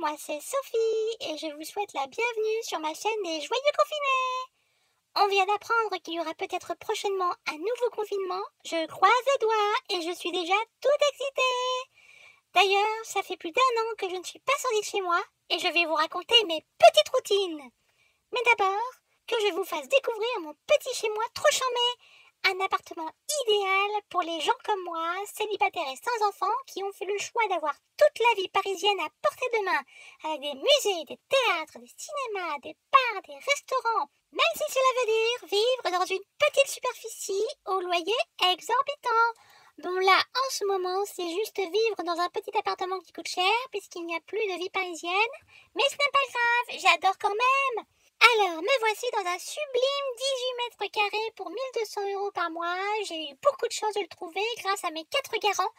moi c'est Sophie et je vous souhaite la bienvenue sur ma chaîne des Joyeux Confinés. On vient d'apprendre qu'il y aura peut-être prochainement un nouveau confinement. Je croise les doigts et je suis déjà toute excitée. D'ailleurs, ça fait plus d'un an que je ne suis pas sortie de chez moi et je vais vous raconter mes petites routines. Mais d'abord, que je vous fasse découvrir mon petit chez moi trop chambé un appartement idéal pour les gens comme moi, célibataires et sans enfants, qui ont fait le choix d'avoir toute la vie parisienne à portée de main, avec des musées, des théâtres, des cinémas, des bars, des restaurants, même si cela veut dire vivre dans une petite superficie au loyer exorbitant. Bon là, en ce moment, c'est juste vivre dans un petit appartement qui coûte cher, puisqu'il n'y a plus de vie parisienne, mais ce n'est pas grave, j'adore quand même. Alors, me voici dans un sublime 18 mètres carrés pour 1200 euros par mois. J'ai eu beaucoup de chance de le trouver grâce à mes quatre garants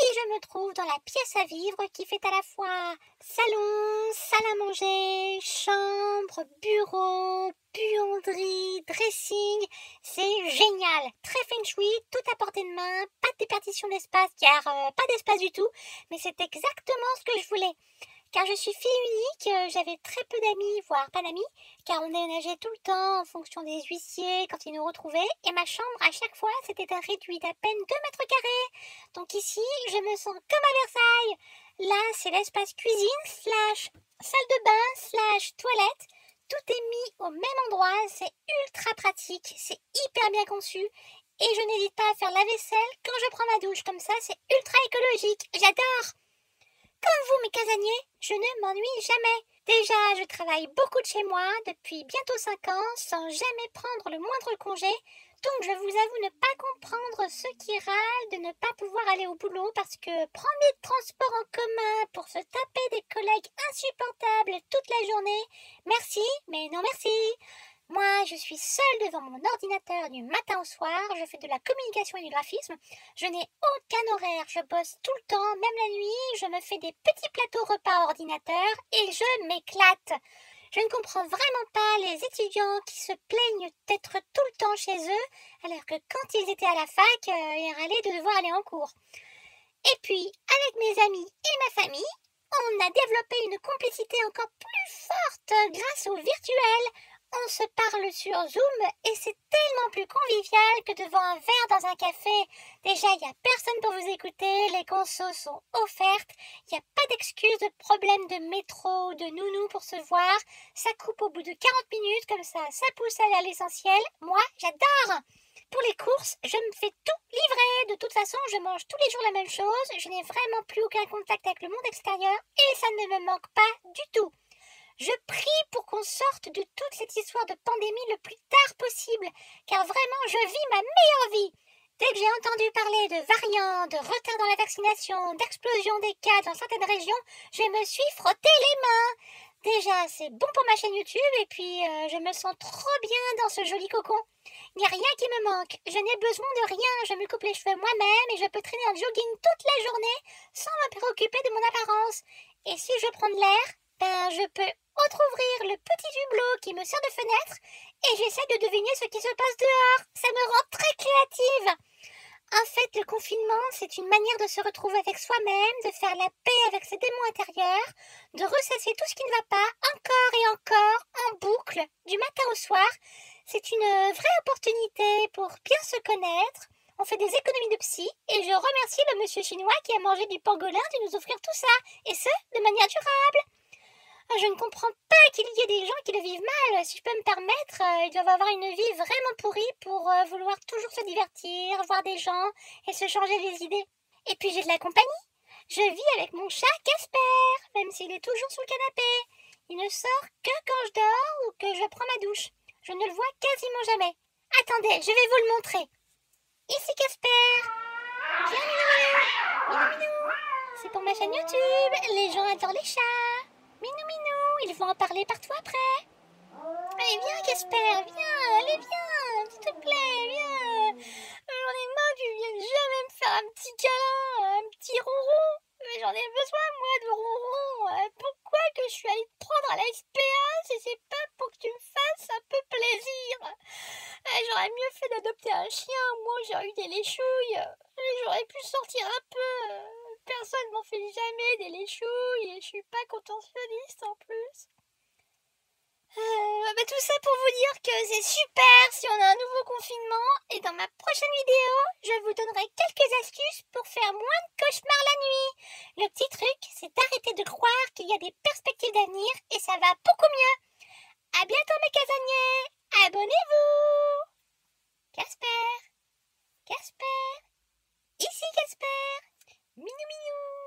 et je me trouve dans la pièce à vivre qui fait à la fois salon, salle à manger, chambre, bureau, buanderie, dressing. C'est génial, très feng shui, tout à portée de main, pas de déperdition d'espace car euh, pas d'espace du tout, mais c'est exactement ce que je voulais. Car je suis fille unique, euh, j'avais très peu d'amis, voire pas d'amis, car on déménageait tout le temps en fonction des huissiers quand ils nous retrouvaient, et ma chambre à chaque fois s'était réduite à peine 2 mètres carrés. Donc ici, je me sens comme à Versailles. Là, c'est l'espace cuisine, slash salle de bain, slash toilette. Tout est mis au même endroit, c'est ultra pratique, c'est hyper bien conçu, et je n'hésite pas à faire la vaisselle quand je prends ma douche, comme ça c'est ultra écologique, j'adore comme vous, mes casaniers, je ne m'ennuie jamais. Déjà, je travaille beaucoup de chez moi depuis bientôt 5 ans sans jamais prendre le moindre congé. Donc, je vous avoue ne pas comprendre ceux qui râlent de ne pas pouvoir aller au boulot parce que prendre les transports en commun pour se taper des collègues insupportables toute la journée, merci, mais non merci. Moi, je suis seule devant mon ordinateur du matin au soir, je fais de la communication et du graphisme, je n'ai aucun horaire, je bosse tout le temps, même la nuit, je me fais des petits plateaux repas ordinateur et je m'éclate. Je ne comprends vraiment pas les étudiants qui se plaignent d'être tout le temps chez eux, alors que quand ils étaient à la fac, euh, ils râlaient de devoir aller en cours. Et puis, avec mes amis et ma famille, on a développé une complicité encore plus forte grâce au virtuel on se parle sur Zoom et c'est tellement plus convivial que devant un verre dans un café. Déjà, il n'y a personne pour vous écouter, les consos sont offertes, il n'y a pas d'excuse de problème de métro, de nounou pour se voir. Ça coupe au bout de 40 minutes, comme ça, ça pousse à l'essentiel. Moi, j'adore! Pour les courses, je me fais tout livrer. De toute façon, je mange tous les jours la même chose. Je n'ai vraiment plus aucun contact avec le monde extérieur et ça ne me manque pas du tout. Je prie pour qu'on sorte de toute cette histoire de pandémie le plus tard possible, car vraiment je vis ma meilleure vie. Dès que j'ai entendu parler de variants, de retard dans la vaccination, d'explosion des cas dans certaines régions, je me suis frotté les mains. Déjà, c'est bon pour ma chaîne YouTube et puis euh, je me sens trop bien dans ce joli cocon. Il n'y a rien qui me manque, je n'ai besoin de rien, je me coupe les cheveux moi-même et je peux traîner en jogging toute la journée sans me préoccuper de mon apparence. Et si je prends de l'air, ben je peux entr'ouvrir le petit hublot qui me sert de fenêtre et j'essaie de deviner ce qui se passe dehors. Ça me rend très créative. En fait, le confinement, c'est une manière de se retrouver avec soi-même, de faire la paix avec ses démons intérieurs, de ressasser tout ce qui ne va pas, encore et encore, en boucle, du matin au soir. C'est une vraie opportunité pour bien se connaître. On fait des économies de psy et je remercie le monsieur chinois qui a mangé du pangolin de nous offrir tout ça, et ce, de manière durable. Ah, je ne comprends pas qu'il y ait des gens qui le vivent mal. Si je peux me permettre, euh, ils doivent avoir une vie vraiment pourrie pour euh, vouloir toujours se divertir, voir des gens et se changer les idées. Et puis j'ai de la compagnie. Je vis avec mon chat Casper, même s'il est toujours sous le canapé. Il ne sort que quand je dors ou que je prends ma douche. Je ne le vois quasiment jamais. Attendez, je vais vous le montrer. Ici Casper. C'est pour ma chaîne YouTube. Les gens adorent les chats. Minou, minou, ils vont en parler partout après. Allez, viens, Casper, viens, allez, viens, s'il te plaît, viens. J'en ai marre, tu viens jamais me faire un petit câlin, un petit ronron. Mais j'en ai besoin, moi, de ronron. Pourquoi que je suis allée te prendre à la SPA si c'est pas pour que tu me fasses un peu plaisir? J'aurais mieux fait d'adopter un chien, moi, j'ai eu des léchouilles. J'aurais pu sortir un peu personne m'en fait jamais des léchouilles et je suis pas contentionniste en plus. Euh, bah, tout ça pour vous dire que c'est super si on a un nouveau confinement et dans ma prochaine vidéo, je vous donnerai quelques astuces pour faire moins de cauchemars la nuit. Le petit truc, c'est d'arrêter de croire qu'il y a des perspectives d'avenir et ça va beaucoup mieux. À bientôt mes casaniers Abonnez-vous Casper Casper ¡Miño, miño!